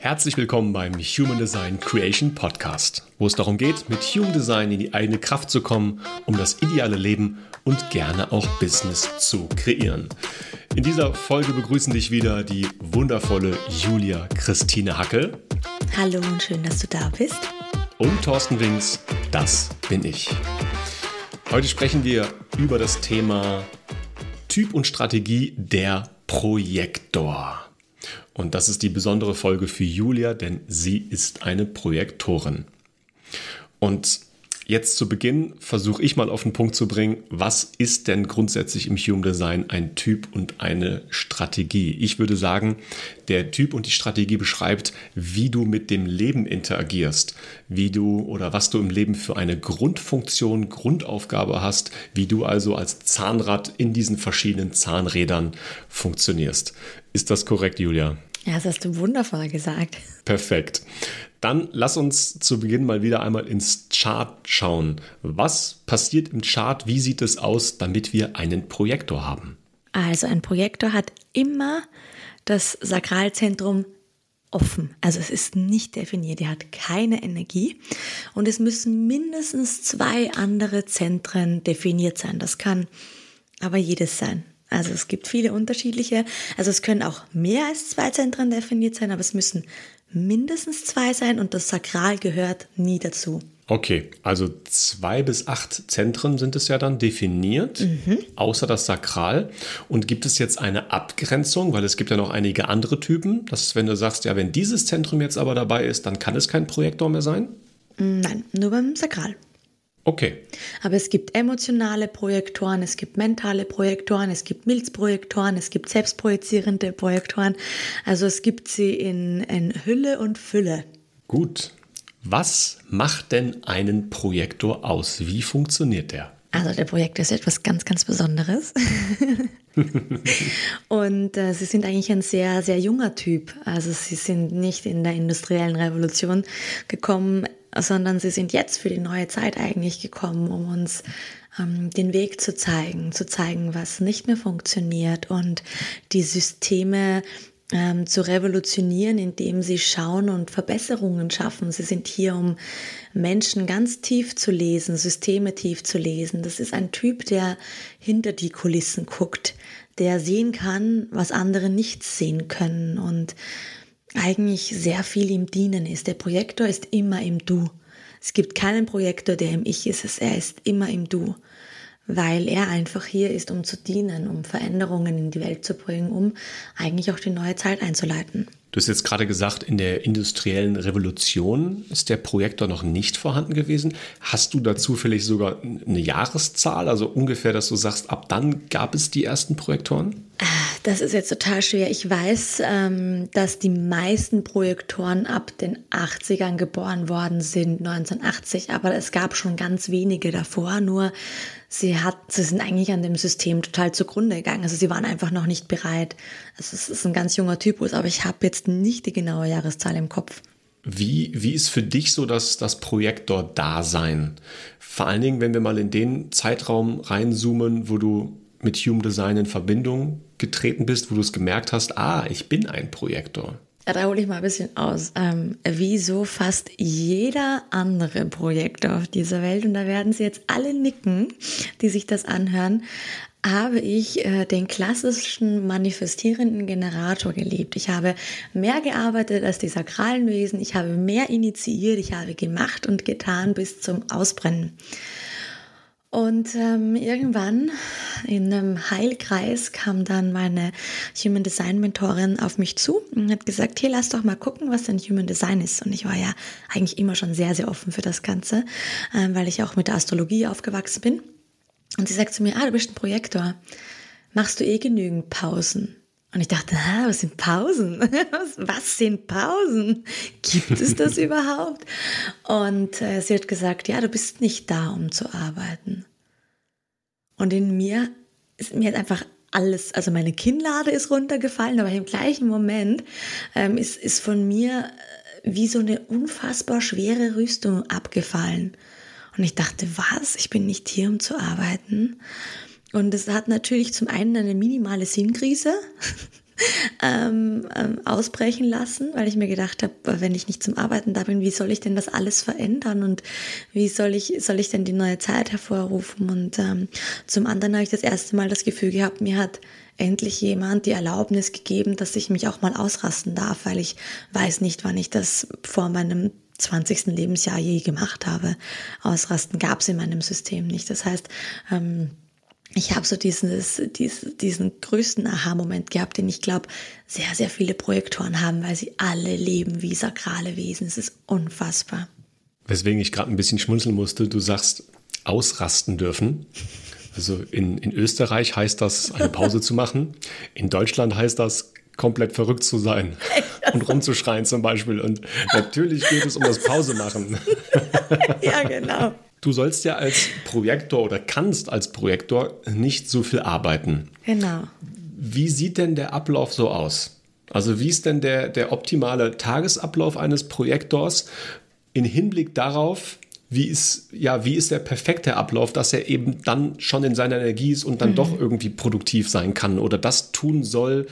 Herzlich willkommen beim Human Design Creation Podcast, wo es darum geht, mit Human Design in die eigene Kraft zu kommen, um das ideale Leben und gerne auch Business zu kreieren. In dieser Folge begrüßen dich wieder die wundervolle Julia Christine Hackel. Hallo und schön, dass du da bist. Und Thorsten Wings, das bin ich. Heute sprechen wir über das Thema Typ und Strategie der Projektor. Und das ist die besondere Folge für Julia, denn sie ist eine Projektorin. Und jetzt zu Beginn versuche ich mal auf den Punkt zu bringen, was ist denn grundsätzlich im Human Design ein Typ und eine Strategie? Ich würde sagen, der Typ und die Strategie beschreibt, wie du mit dem Leben interagierst, wie du oder was du im Leben für eine Grundfunktion, Grundaufgabe hast, wie du also als Zahnrad in diesen verschiedenen Zahnrädern funktionierst. Ist das korrekt, Julia? Ja, das hast du wundervoll gesagt. Perfekt. Dann lass uns zu Beginn mal wieder einmal ins Chart schauen. Was passiert im Chart? Wie sieht es aus, damit wir einen Projektor haben? Also ein Projektor hat immer das Sakralzentrum offen. Also es ist nicht definiert, er hat keine Energie und es müssen mindestens zwei andere Zentren definiert sein. Das kann aber jedes sein. Also es gibt viele unterschiedliche. Also es können auch mehr als zwei Zentren definiert sein, aber es müssen mindestens zwei sein und das Sakral gehört nie dazu. Okay, also zwei bis acht Zentren sind es ja dann definiert, mhm. außer das Sakral. Und gibt es jetzt eine Abgrenzung, weil es gibt ja noch einige andere Typen, dass wenn du sagst, ja, wenn dieses Zentrum jetzt aber dabei ist, dann kann es kein Projektor mehr sein? Nein, nur beim Sakral. Okay. Aber es gibt emotionale Projektoren, es gibt mentale Projektoren, es gibt Milzprojektoren, es gibt selbstprojizierende Projektoren. Also es gibt sie in, in Hülle und Fülle. Gut. Was macht denn einen Projektor aus? Wie funktioniert der? Also der Projektor ist etwas ganz, ganz Besonderes. und äh, sie sind eigentlich ein sehr, sehr junger Typ. Also sie sind nicht in der industriellen Revolution gekommen sondern sie sind jetzt für die neue Zeit eigentlich gekommen, um uns ähm, den Weg zu zeigen, zu zeigen, was nicht mehr funktioniert und die Systeme ähm, zu revolutionieren, indem sie schauen und Verbesserungen schaffen. Sie sind hier, um Menschen ganz tief zu lesen, Systeme tief zu lesen. Das ist ein Typ, der hinter die Kulissen guckt, der sehen kann, was andere nicht sehen können und eigentlich sehr viel im Dienen ist. Der Projektor ist immer im Du. Es gibt keinen Projektor, der im Ich ist. Er ist immer im Du, weil er einfach hier ist, um zu dienen, um Veränderungen in die Welt zu bringen, um eigentlich auch die neue Zeit einzuleiten. Du hast jetzt gerade gesagt, in der industriellen Revolution ist der Projektor noch nicht vorhanden gewesen. Hast du da zufällig sogar eine Jahreszahl, also ungefähr, dass du sagst, ab dann gab es die ersten Projektoren? Das ist jetzt total schwer. Ich weiß, ähm, dass die meisten Projektoren ab den 80ern geboren worden sind, 1980, aber es gab schon ganz wenige davor. Nur sie hat, sie sind eigentlich an dem System total zugrunde gegangen. Also sie waren einfach noch nicht bereit. Also es ist ein ganz junger Typus, aber ich habe jetzt nicht die genaue Jahreszahl im Kopf. Wie, wie ist für dich so das, das Projektor-Dasein? Vor allen Dingen, wenn wir mal in den Zeitraum reinzoomen, wo du mit Human Design in Verbindung getreten bist, wo du es gemerkt hast, ah, ich bin ein Projektor? Ja, da hole ich mal ein bisschen aus. Ähm, wie so fast jeder andere Projektor auf dieser Welt, und da werden sie jetzt alle nicken, die sich das anhören, habe ich äh, den klassischen manifestierenden Generator gelebt. Ich habe mehr gearbeitet als die sakralen Wesen, ich habe mehr initiiert, ich habe gemacht und getan bis zum Ausbrennen. Und ähm, irgendwann in einem Heilkreis kam dann meine Human Design Mentorin auf mich zu und hat gesagt, hier lass doch mal gucken, was denn Human Design ist. Und ich war ja eigentlich immer schon sehr, sehr offen für das Ganze, ähm, weil ich auch mit der Astrologie aufgewachsen bin. Und sie sagt zu mir, ah, du bist ein Projektor. Machst du eh genügend Pausen? Und ich dachte, ah, was sind Pausen? Was, sind Pausen? Gibt es das überhaupt? Und äh, sie hat gesagt, ja, du bist nicht da, um zu arbeiten. Und in mir ist mir jetzt einfach alles, also meine Kinnlade ist runtergefallen, aber im gleichen Moment ähm, ist, ist von mir äh, wie so eine unfassbar schwere Rüstung abgefallen. Und ich dachte, was? Ich bin nicht hier, um zu arbeiten. Und es hat natürlich zum einen eine minimale Sinnkrise. ähm, ähm, ausbrechen lassen, weil ich mir gedacht habe, wenn ich nicht zum Arbeiten da bin, wie soll ich denn das alles verändern und wie soll ich, soll ich denn die neue Zeit hervorrufen? Und ähm, zum anderen habe ich das erste Mal das Gefühl gehabt, mir hat endlich jemand die Erlaubnis gegeben, dass ich mich auch mal ausrasten darf, weil ich weiß nicht, wann ich das vor meinem 20. Lebensjahr je gemacht habe. Ausrasten gab es in meinem System nicht. Das heißt, ähm, ich habe so dieses, diesen, diesen größten Aha-Moment gehabt, den ich glaube, sehr, sehr viele Projektoren haben, weil sie alle leben wie sakrale Wesen. Es ist unfassbar. Weswegen ich gerade ein bisschen schmunzeln musste, du sagst, ausrasten dürfen. Also in, in Österreich heißt das, eine Pause zu machen. In Deutschland heißt das, komplett verrückt zu sein und rumzuschreien zum Beispiel. Und natürlich geht es um das Pause machen. ja, genau. Du sollst ja als Projektor oder kannst als Projektor nicht so viel arbeiten. Genau. Wie sieht denn der Ablauf so aus? Also wie ist denn der, der optimale Tagesablauf eines Projektors in Hinblick darauf, wie ist, ja, wie ist der perfekte Ablauf, dass er eben dann schon in seiner Energie ist und dann mhm. doch irgendwie produktiv sein kann oder das tun soll,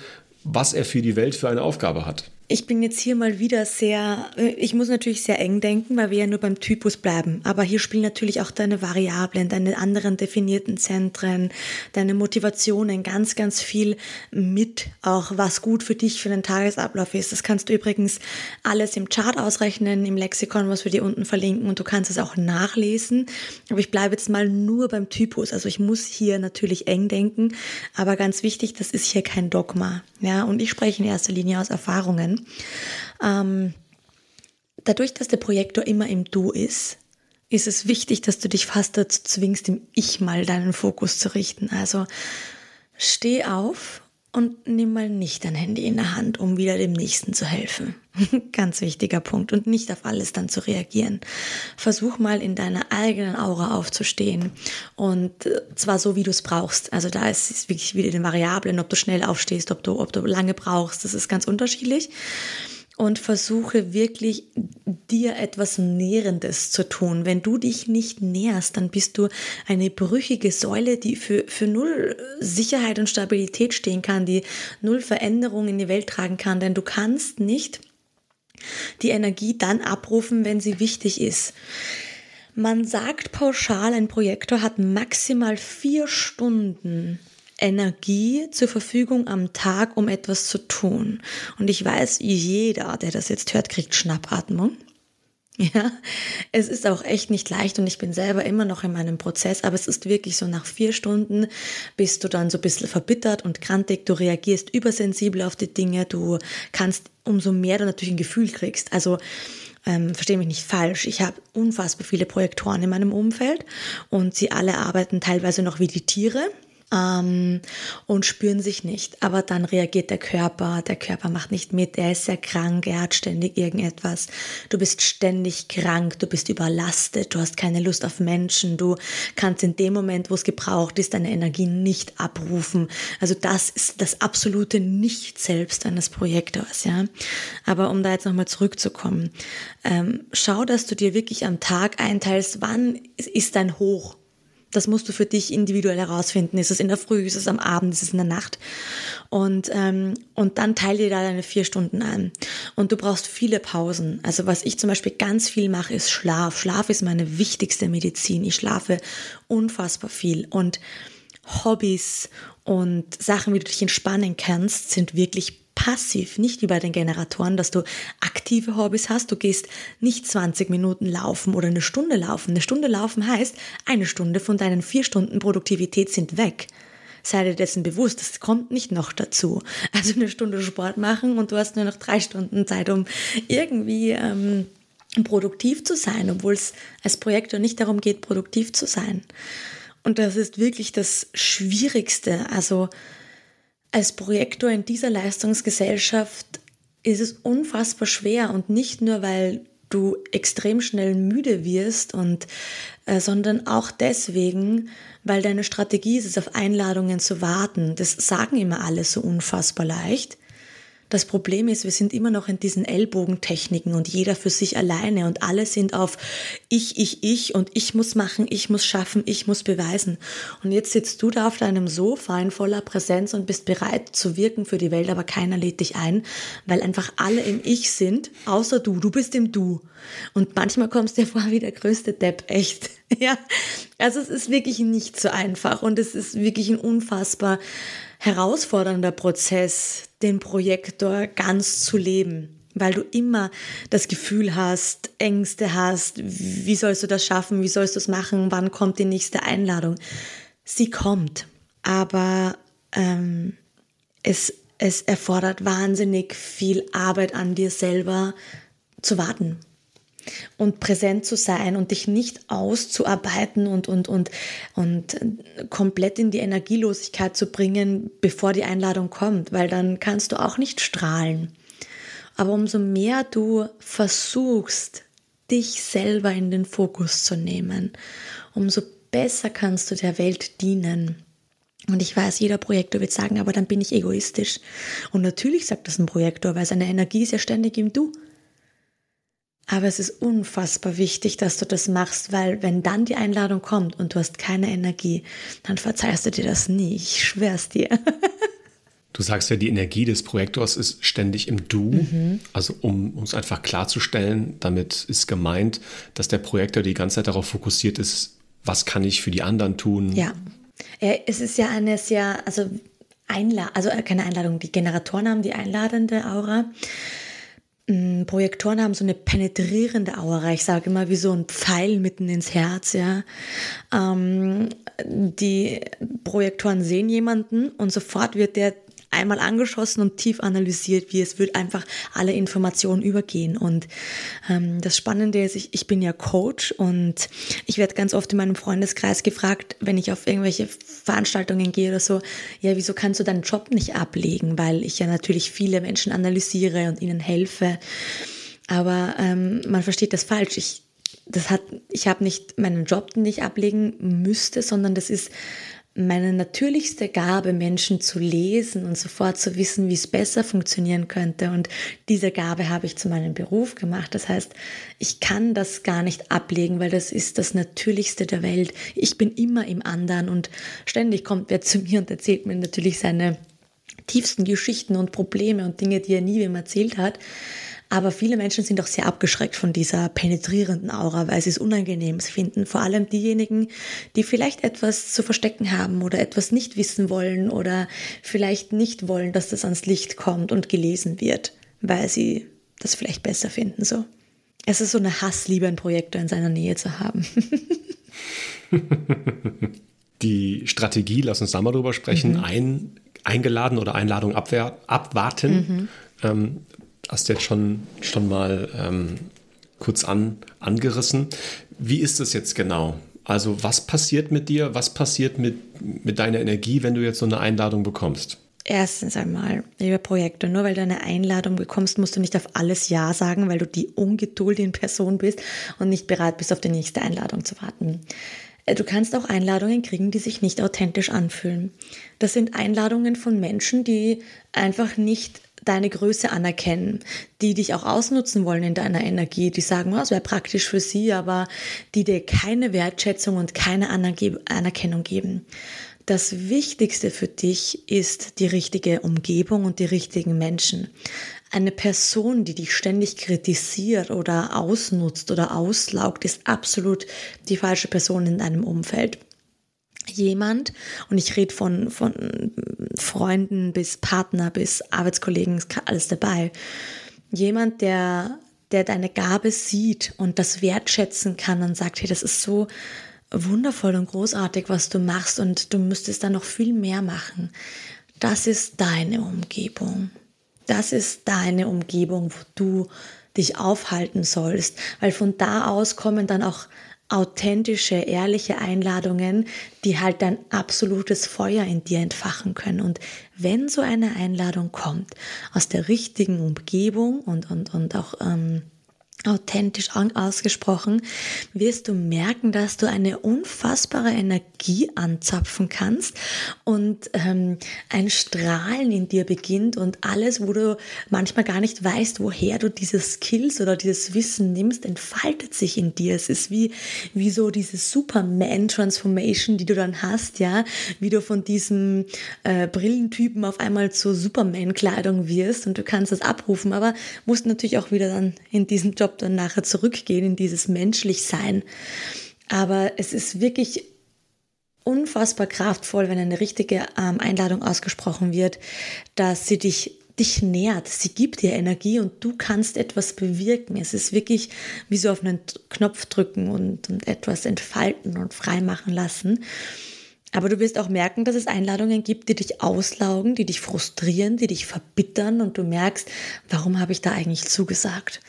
was er für die Welt für eine Aufgabe hat. Ich bin jetzt hier mal wieder sehr, ich muss natürlich sehr eng denken, weil wir ja nur beim Typus bleiben. Aber hier spielen natürlich auch deine Variablen, deine anderen definierten Zentren, deine Motivationen, ganz, ganz viel mit, auch was gut für dich für den Tagesablauf ist. Das kannst du übrigens alles im Chart ausrechnen, im Lexikon, was wir dir unten verlinken und du kannst es auch nachlesen. Aber ich bleibe jetzt mal nur beim Typus. Also ich muss hier natürlich eng denken, aber ganz wichtig, das ist hier kein Dogma. Ja, und ich spreche in erster Linie aus Erfahrungen. Ähm, dadurch, dass der Projektor immer im Du ist, ist es wichtig, dass du dich fast dazu zwingst, im Ich mal deinen Fokus zu richten. Also steh auf und nimm mal nicht dein Handy in der Hand, um wieder dem Nächsten zu helfen. Ganz wichtiger Punkt. Und nicht auf alles dann zu reagieren. Versuch mal in deiner eigenen Aura aufzustehen. Und äh, zwar so, wie du es brauchst. Also da ist es wirklich wieder den Variablen, ob du schnell aufstehst, ob du, ob du lange brauchst. Das ist ganz unterschiedlich und versuche wirklich dir etwas Nährendes zu tun. Wenn du dich nicht näherst, dann bist du eine brüchige Säule, die für, für null Sicherheit und Stabilität stehen kann, die null Veränderung in die Welt tragen kann, denn du kannst nicht die Energie dann abrufen, wenn sie wichtig ist. Man sagt pauschal, ein Projektor hat maximal vier Stunden Energie zur Verfügung am Tag, um etwas zu tun. Und ich weiß, jeder, der das jetzt hört, kriegt Schnappatmung. Ja, es ist auch echt nicht leicht und ich bin selber immer noch in meinem Prozess, aber es ist wirklich so, nach vier Stunden bist du dann so ein bisschen verbittert und krantig, du reagierst übersensibel auf die Dinge, du kannst umso mehr du natürlich ein Gefühl kriegst. Also ähm, verstehe mich nicht falsch, ich habe unfassbar viele Projektoren in meinem Umfeld und sie alle arbeiten teilweise noch wie die Tiere ähm, und spüren sich nicht. Aber dann reagiert der Körper, der Körper macht nicht mit, er ist sehr krank, er hat ständig irgendetwas. Du bist ständig krank, du bist überlastet, du hast keine Lust auf Menschen, du kannst in dem Moment, wo es gebraucht ist, deine Energie nicht abrufen. Also das ist das absolute Nicht-Selbst eines Projektors, ja. Aber um da jetzt nochmal zurückzukommen, ähm, schau, dass du dir wirklich am Tag einteilst, wann ist dein Hoch das musst du für dich individuell herausfinden. Ist es in der Früh, ist es am Abend, ist es in der Nacht? Und, ähm, und dann teile dir da deine vier Stunden ein. Und du brauchst viele Pausen. Also was ich zum Beispiel ganz viel mache, ist Schlaf. Schlaf ist meine wichtigste Medizin. Ich schlafe unfassbar viel. Und Hobbys und Sachen, wie du dich entspannen kannst, sind wirklich passiv, nicht wie bei den Generatoren, dass du aktive Hobbys hast. Du gehst nicht 20 Minuten laufen oder eine Stunde laufen. Eine Stunde laufen heißt, eine Stunde von deinen vier Stunden Produktivität sind weg. Sei dir dessen bewusst, das kommt nicht noch dazu. Also eine Stunde Sport machen und du hast nur noch drei Stunden Zeit, um irgendwie ähm, produktiv zu sein, obwohl es als Projektor nicht darum geht, produktiv zu sein. Und das ist wirklich das Schwierigste. Also als Projektor in dieser Leistungsgesellschaft ist es unfassbar schwer und nicht nur, weil du extrem schnell müde wirst und äh, sondern auch deswegen, weil deine Strategie ist es, auf Einladungen zu warten. Das sagen immer alle so unfassbar leicht. Das Problem ist, wir sind immer noch in diesen Ellbogentechniken und jeder für sich alleine und alle sind auf ich, ich, ich und ich muss machen, ich muss schaffen, ich muss beweisen. Und jetzt sitzt du da auf deinem Sofa in voller Präsenz und bist bereit zu wirken für die Welt, aber keiner lädt dich ein, weil einfach alle im Ich sind, außer du. Du bist im Du. Und manchmal kommst du dir vor wie der größte Depp, echt. Ja, also es ist wirklich nicht so einfach und es ist wirklich ein unfassbar herausfordernder Prozess, den Projektor ganz zu leben, weil du immer das Gefühl hast, Ängste hast, wie sollst du das schaffen, wie sollst du es machen, wann kommt die nächste Einladung. Sie kommt, aber ähm, es, es erfordert wahnsinnig viel Arbeit an dir selber zu warten und präsent zu sein und dich nicht auszuarbeiten und, und, und, und komplett in die Energielosigkeit zu bringen, bevor die Einladung kommt, weil dann kannst du auch nicht strahlen. Aber umso mehr du versuchst, dich selber in den Fokus zu nehmen, umso besser kannst du der Welt dienen. Und ich weiß, jeder Projektor wird sagen, aber dann bin ich egoistisch. Und natürlich sagt das ein Projektor, weil seine Energie ist ja ständig im Du. Aber es ist unfassbar wichtig, dass du das machst, weil wenn dann die Einladung kommt und du hast keine Energie, dann verzeihst du dir das nie. Ich schwör's dir. Du sagst ja, die Energie des Projektors ist ständig im Du. Mhm. Also um es einfach klarzustellen, damit ist gemeint, dass der Projektor die ganze Zeit darauf fokussiert ist, was kann ich für die anderen tun. Ja, es ist ja eine sehr, also Einla also keine Einladung, die Generatoren haben die einladende Aura. Mm, Projektoren haben so eine penetrierende Aura. Ich sage immer wie so ein Pfeil mitten ins Herz. Ja, ähm, die Projektoren sehen jemanden und sofort wird der einmal angeschossen und tief analysiert, wie es wird einfach alle Informationen übergehen. Und ähm, das Spannende ist, ich, ich bin ja Coach und ich werde ganz oft in meinem Freundeskreis gefragt, wenn ich auf irgendwelche Veranstaltungen gehe oder so, ja, wieso kannst du deinen Job nicht ablegen? Weil ich ja natürlich viele Menschen analysiere und ihnen helfe. Aber ähm, man versteht das falsch. Ich, das hat, ich habe nicht meinen Job nicht ablegen müsste, sondern das ist meine natürlichste Gabe, Menschen zu lesen und sofort zu wissen, wie es besser funktionieren könnte. Und diese Gabe habe ich zu meinem Beruf gemacht. Das heißt, ich kann das gar nicht ablegen, weil das ist das Natürlichste der Welt. Ich bin immer im anderen und ständig kommt wer zu mir und erzählt mir natürlich seine tiefsten Geschichten und Probleme und Dinge, die er nie wem erzählt hat. Aber viele Menschen sind auch sehr abgeschreckt von dieser penetrierenden Aura, weil sie es unangenehm finden. Vor allem diejenigen, die vielleicht etwas zu verstecken haben oder etwas nicht wissen wollen oder vielleicht nicht wollen, dass das ans Licht kommt und gelesen wird, weil sie das vielleicht besser finden. So. Es ist so eine Hassliebe, einen Projektor in seiner Nähe zu haben. Die Strategie, lass uns da mal drüber sprechen, mhm. ein, eingeladen oder Einladung abwehr, abwarten. Mhm. Ähm, hast du jetzt schon, schon mal ähm, kurz an, angerissen. Wie ist das jetzt genau? Also was passiert mit dir? Was passiert mit, mit deiner Energie, wenn du jetzt so eine Einladung bekommst? Erstens einmal, liebe Projekte, nur weil du eine Einladung bekommst, musst du nicht auf alles Ja sagen, weil du die Ungeduld in Person bist und nicht bereit bist, auf die nächste Einladung zu warten. Äh, du kannst auch Einladungen kriegen, die sich nicht authentisch anfühlen. Das sind Einladungen von Menschen, die einfach nicht deine Größe anerkennen, die dich auch ausnutzen wollen in deiner Energie, die sagen, oh, es wäre praktisch für sie, aber die dir keine Wertschätzung und keine Anerkennung geben. Das Wichtigste für dich ist die richtige Umgebung und die richtigen Menschen. Eine Person, die dich ständig kritisiert oder ausnutzt oder auslaugt, ist absolut die falsche Person in deinem Umfeld jemand, und ich rede von, von Freunden bis Partner bis Arbeitskollegen, ist alles dabei, jemand, der, der deine Gabe sieht und das wertschätzen kann und sagt, hey, das ist so wundervoll und großartig, was du machst und du müsstest da noch viel mehr machen. Das ist deine Umgebung. Das ist deine Umgebung, wo du dich aufhalten sollst, weil von da aus kommen dann auch authentische, ehrliche Einladungen, die halt dein absolutes Feuer in dir entfachen können. Und wenn so eine Einladung kommt, aus der richtigen Umgebung und, und, und auch ähm, authentisch ausgesprochen, wirst du merken, dass du eine unfassbare Energie anzapfen kannst und ähm, ein Strahlen in dir beginnt und alles, wo du manchmal gar nicht weißt, woher du diese Skills oder dieses Wissen nimmst, entfaltet sich in dir. Es ist wie, wie so diese Superman-Transformation, die du dann hast, ja, wie du von diesem äh, Brillentypen auf einmal zur Superman-Kleidung wirst und du kannst das abrufen, aber musst natürlich auch wieder dann in diesen Job dann nachher zurückgehen in dieses Menschlichsein. Aber es ist wirklich unfassbar kraftvoll, wenn eine richtige ähm, Einladung ausgesprochen wird, dass sie dich dich nährt, sie gibt dir Energie und du kannst etwas bewirken. Es ist wirklich wie so auf einen Knopf drücken und, und etwas entfalten und freimachen lassen. Aber du wirst auch merken, dass es Einladungen gibt, die dich auslaugen, die dich frustrieren, die dich verbittern und du merkst, warum habe ich da eigentlich zugesagt?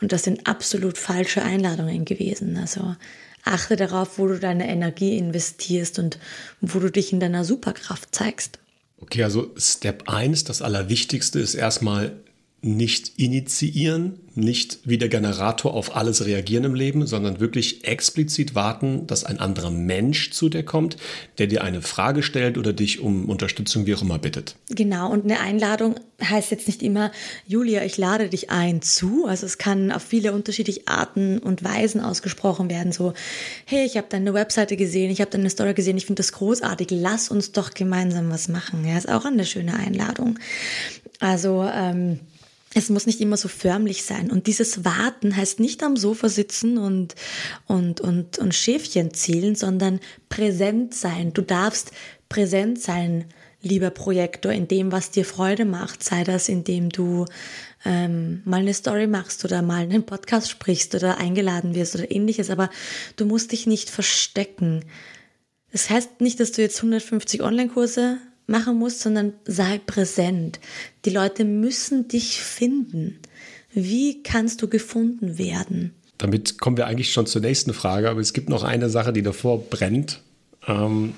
Und das sind absolut falsche Einladungen gewesen. Also achte darauf, wo du deine Energie investierst und wo du dich in deiner Superkraft zeigst. Okay, also Step 1, das Allerwichtigste ist erstmal nicht initiieren, nicht wie der Generator auf alles reagieren im Leben, sondern wirklich explizit warten, dass ein anderer Mensch zu dir kommt, der dir eine Frage stellt oder dich um Unterstützung wie auch immer bittet. Genau, und eine Einladung heißt jetzt nicht immer, Julia, ich lade dich ein zu. Also es kann auf viele unterschiedliche Arten und Weisen ausgesprochen werden. So, hey, ich habe deine Webseite gesehen, ich habe deine Story gesehen, ich finde das großartig, lass uns doch gemeinsam was machen. Ja, ist auch eine schöne Einladung. Also, ähm, es muss nicht immer so förmlich sein. Und dieses Warten heißt nicht am Sofa sitzen und, und, und, und Schäfchen zählen, sondern präsent sein. Du darfst präsent sein, lieber Projektor, in dem, was dir Freude macht. Sei das, indem du ähm, mal eine Story machst oder mal einen Podcast sprichst oder eingeladen wirst oder ähnliches. Aber du musst dich nicht verstecken. Das heißt nicht, dass du jetzt 150 Online-Kurse machen musst, sondern sei präsent. Die Leute müssen dich finden. Wie kannst du gefunden werden? Damit kommen wir eigentlich schon zur nächsten Frage, aber es gibt noch eine Sache, die davor brennt. Ähm,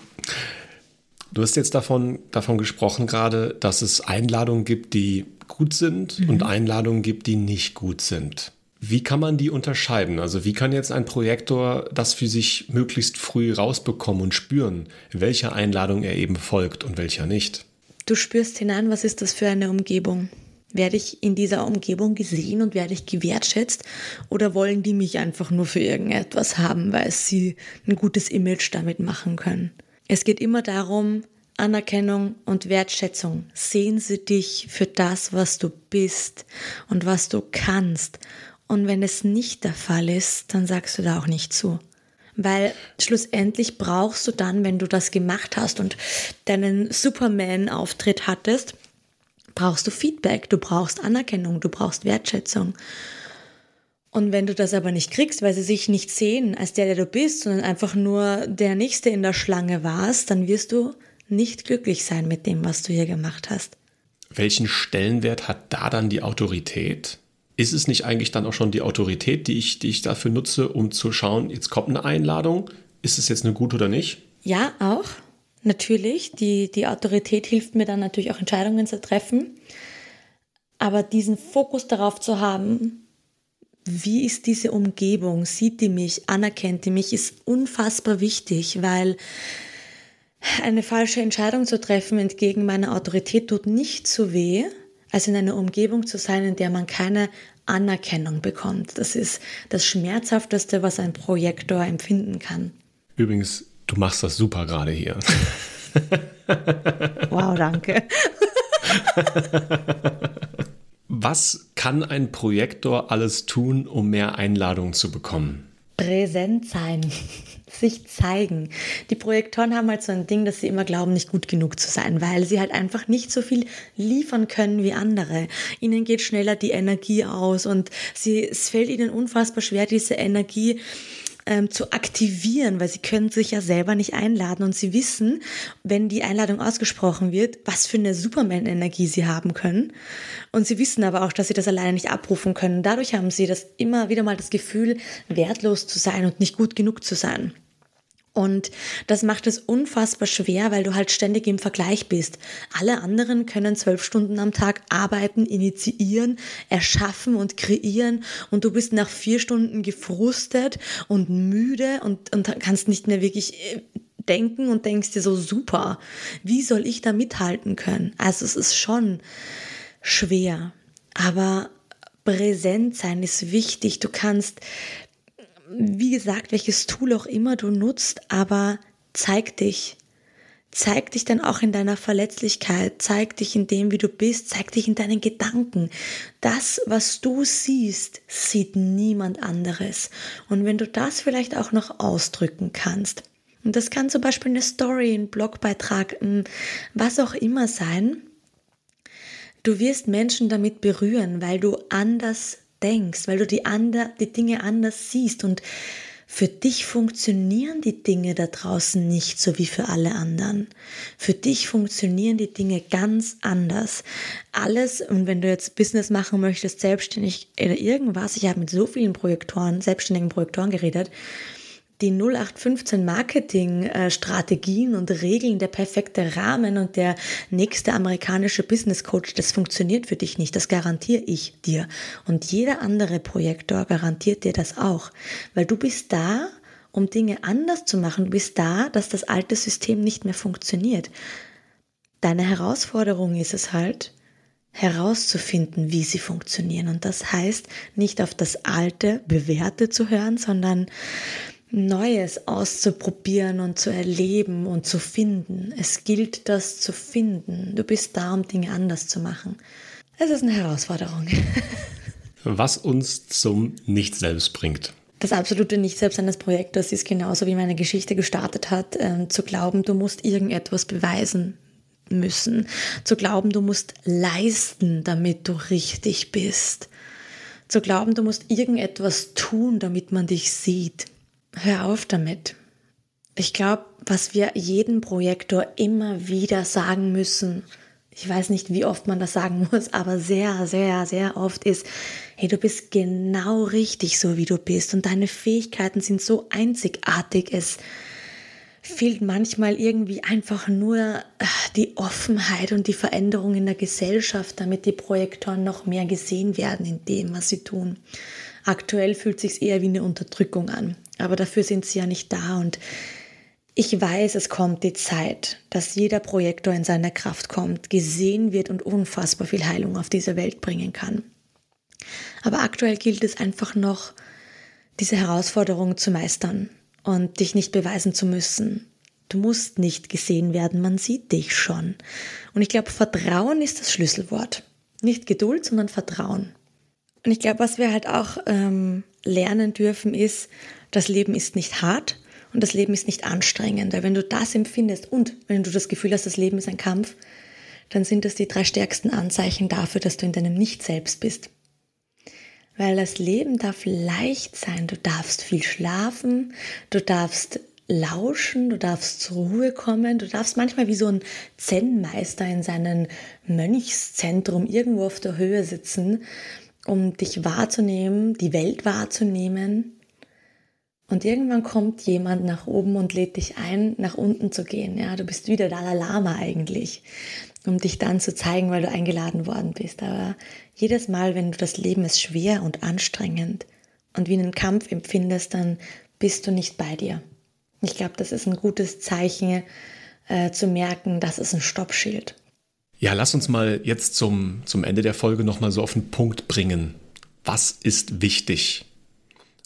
du hast jetzt davon, davon gesprochen gerade, dass es Einladungen gibt, die gut sind mhm. und Einladungen gibt, die nicht gut sind. Wie kann man die unterscheiden? Also wie kann jetzt ein Projektor das für sich möglichst früh rausbekommen und spüren, welcher Einladung er eben folgt und welcher nicht? Du spürst hinein, was ist das für eine Umgebung? Werde ich in dieser Umgebung gesehen und werde ich gewertschätzt oder wollen die mich einfach nur für irgendetwas haben, weil sie ein gutes Image damit machen können? Es geht immer darum, Anerkennung und Wertschätzung. Sehen sie dich für das, was du bist und was du kannst und wenn es nicht der Fall ist, dann sagst du da auch nicht zu. Weil schlussendlich brauchst du dann, wenn du das gemacht hast und deinen Superman-Auftritt hattest, brauchst du Feedback, du brauchst Anerkennung, du brauchst Wertschätzung. Und wenn du das aber nicht kriegst, weil sie sich nicht sehen als der, der du bist, sondern einfach nur der Nächste in der Schlange warst, dann wirst du nicht glücklich sein mit dem, was du hier gemacht hast. Welchen Stellenwert hat da dann die Autorität? Ist es nicht eigentlich dann auch schon die Autorität, die ich, die ich dafür nutze, um zu schauen, jetzt kommt eine Einladung, ist es jetzt eine gute oder nicht? Ja, auch. Natürlich. Die, die Autorität hilft mir dann natürlich auch Entscheidungen zu treffen. Aber diesen Fokus darauf zu haben, wie ist diese Umgebung, sieht die mich, anerkennt die mich, ist unfassbar wichtig, weil eine falsche Entscheidung zu treffen entgegen meiner Autorität tut nicht so weh, als in einer Umgebung zu sein, in der man keine Anerkennung bekommt. Das ist das Schmerzhafteste, was ein Projektor empfinden kann. Übrigens, du machst das super gerade hier. wow, danke. Was kann ein Projektor alles tun, um mehr Einladungen zu bekommen? Präsent sein sich zeigen. Die Projektoren haben halt so ein Ding, dass sie immer glauben, nicht gut genug zu sein, weil sie halt einfach nicht so viel liefern können wie andere. Ihnen geht schneller die Energie aus und sie, es fällt ihnen unfassbar schwer, diese Energie ähm, zu aktivieren, weil sie können sich ja selber nicht einladen und sie wissen, wenn die Einladung ausgesprochen wird, was für eine Superman-Energie sie haben können. Und sie wissen aber auch, dass sie das alleine nicht abrufen können. Dadurch haben sie das immer wieder mal das Gefühl, wertlos zu sein und nicht gut genug zu sein. Und das macht es unfassbar schwer, weil du halt ständig im Vergleich bist. Alle anderen können zwölf Stunden am Tag arbeiten, initiieren, erschaffen und kreieren und du bist nach vier Stunden gefrustet und müde und, und kannst nicht mehr wirklich äh, denken und denkst dir so super, wie soll ich da mithalten können? Also es ist schon schwer, aber präsent sein ist wichtig. Du kannst wie gesagt, welches Tool auch immer du nutzt, aber zeig dich. Zeig dich dann auch in deiner Verletzlichkeit, zeig dich in dem, wie du bist, zeig dich in deinen Gedanken. Das, was du siehst, sieht niemand anderes. Und wenn du das vielleicht auch noch ausdrücken kannst, und das kann zum Beispiel eine Story, ein Blogbeitrag, was auch immer sein, du wirst Menschen damit berühren, weil du anders denkst, weil du die, ander, die Dinge anders siehst und für dich funktionieren die Dinge da draußen nicht so wie für alle anderen. Für dich funktionieren die Dinge ganz anders. Alles, und wenn du jetzt Business machen möchtest, selbstständig oder irgendwas, ich habe mit so vielen Projektoren, selbstständigen Projektoren geredet, die 0815 Marketing-Strategien und Regeln, der perfekte Rahmen und der nächste amerikanische Business Coach, das funktioniert für dich nicht. Das garantiere ich dir. Und jeder andere Projektor garantiert dir das auch. Weil du bist da, um Dinge anders zu machen. Du bist da, dass das alte System nicht mehr funktioniert. Deine Herausforderung ist es halt, herauszufinden, wie sie funktionieren. Und das heißt, nicht auf das alte, bewährte zu hören, sondern Neues auszuprobieren und zu erleben und zu finden. Es gilt, das zu finden. Du bist da, um Dinge anders zu machen. Es ist eine Herausforderung. Was uns zum Nicht-Selbst bringt. Das absolute Nicht-Selbst eines Projektors ist genauso wie meine Geschichte gestartet hat, äh, zu glauben, du musst irgendetwas beweisen müssen. Zu glauben, du musst leisten, damit du richtig bist. Zu glauben, du musst irgendetwas tun, damit man dich sieht. Hör auf damit. Ich glaube, was wir jedem Projektor immer wieder sagen müssen, ich weiß nicht, wie oft man das sagen muss, aber sehr, sehr, sehr oft ist, hey, du bist genau richtig so, wie du bist und deine Fähigkeiten sind so einzigartig. Es fehlt manchmal irgendwie einfach nur äh, die Offenheit und die Veränderung in der Gesellschaft, damit die Projektoren noch mehr gesehen werden in dem, was sie tun. Aktuell fühlt sich eher wie eine Unterdrückung an. Aber dafür sind sie ja nicht da und ich weiß, es kommt die Zeit, dass jeder Projektor in seiner Kraft kommt, gesehen wird und unfassbar viel Heilung auf diese Welt bringen kann. Aber aktuell gilt es einfach noch, diese Herausforderung zu meistern und dich nicht beweisen zu müssen. Du musst nicht gesehen werden, man sieht dich schon. Und ich glaube, Vertrauen ist das Schlüsselwort. Nicht Geduld, sondern Vertrauen. Und ich glaube, was wir halt auch ähm, lernen dürfen, ist, das Leben ist nicht hart und das Leben ist nicht anstrengend. Weil wenn du das empfindest und wenn du das Gefühl hast, das Leben ist ein Kampf, dann sind das die drei stärksten Anzeichen dafür, dass du in deinem Nicht-Selbst bist. Weil das Leben darf leicht sein. Du darfst viel schlafen, du darfst lauschen, du darfst zur Ruhe kommen, du darfst manchmal wie so ein Zen-Meister in seinem Mönchszentrum irgendwo auf der Höhe sitzen, um dich wahrzunehmen, die Welt wahrzunehmen und irgendwann kommt jemand nach oben und lädt dich ein, nach unten zu gehen. Ja, du bist wieder Dalai Lama eigentlich, um dich dann zu zeigen, weil du eingeladen worden bist. Aber jedes Mal, wenn du das Leben ist schwer und anstrengend und wie einen Kampf empfindest, dann bist du nicht bei dir. Ich glaube, das ist ein gutes Zeichen äh, zu merken, das ist ein Stoppschild. Ja, lass uns mal jetzt zum, zum Ende der Folge nochmal so auf den Punkt bringen. Was ist wichtig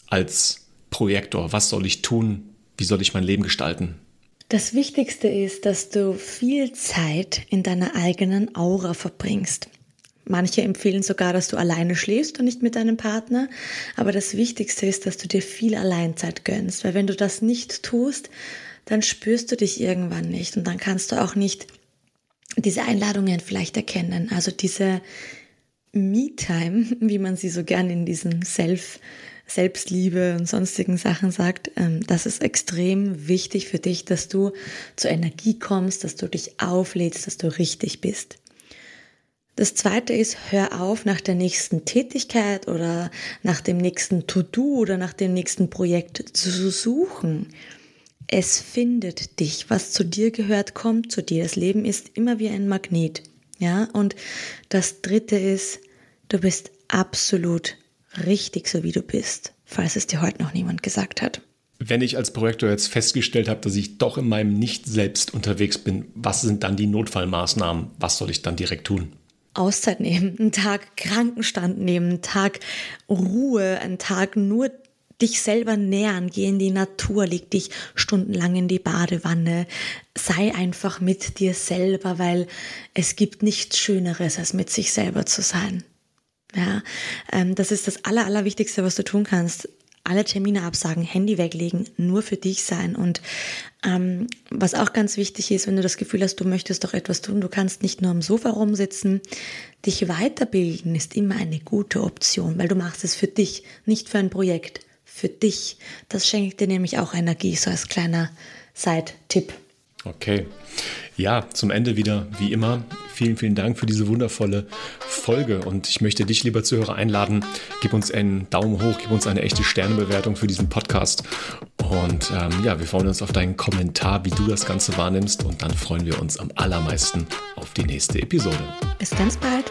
als Projektor? Was soll ich tun? Wie soll ich mein Leben gestalten? Das Wichtigste ist, dass du viel Zeit in deiner eigenen Aura verbringst. Manche empfehlen sogar, dass du alleine schläfst und nicht mit deinem Partner. Aber das Wichtigste ist, dass du dir viel Alleinzeit gönnst. Weil wenn du das nicht tust, dann spürst du dich irgendwann nicht. Und dann kannst du auch nicht diese Einladungen vielleicht erkennen. Also diese Me-Time, wie man sie so gerne in diesem Self- Selbstliebe und sonstigen Sachen sagt, ähm, das ist extrem wichtig für dich, dass du zur Energie kommst, dass du dich auflädst, dass du richtig bist. Das zweite ist, hör auf, nach der nächsten Tätigkeit oder nach dem nächsten To-Do oder nach dem nächsten Projekt zu suchen. Es findet dich. Was zu dir gehört, kommt zu dir. Das Leben ist immer wie ein Magnet. Ja, und das dritte ist, du bist absolut richtig, so wie du bist, falls es dir heute noch niemand gesagt hat. Wenn ich als Projektor jetzt festgestellt habe, dass ich doch in meinem Nicht-Selbst unterwegs bin, was sind dann die Notfallmaßnahmen? Was soll ich dann direkt tun? Auszeit nehmen, einen Tag Krankenstand nehmen, einen Tag Ruhe, einen Tag nur dich selber nähern, geh in die Natur, leg dich stundenlang in die Badewanne, sei einfach mit dir selber, weil es gibt nichts Schöneres, als mit sich selber zu sein. Ja, ähm, das ist das Aller, Allerwichtigste, was du tun kannst. Alle Termine absagen, Handy weglegen, nur für dich sein. Und ähm, was auch ganz wichtig ist, wenn du das Gefühl hast, du möchtest doch etwas tun, du kannst nicht nur am Sofa rumsitzen. Dich weiterbilden ist immer eine gute Option, weil du machst es für dich, nicht für ein Projekt für dich. Das schenkt dir nämlich auch Energie, so als kleiner Side-Tipp. Okay. Ja, zum Ende wieder, wie immer, vielen, vielen Dank für diese wundervolle Folge. Und ich möchte dich, lieber Zuhörer, einladen. Gib uns einen Daumen hoch, gib uns eine echte Sternebewertung für diesen Podcast. Und ähm, ja, wir freuen uns auf deinen Kommentar, wie du das Ganze wahrnimmst. Und dann freuen wir uns am allermeisten auf die nächste Episode. Bis ganz bald.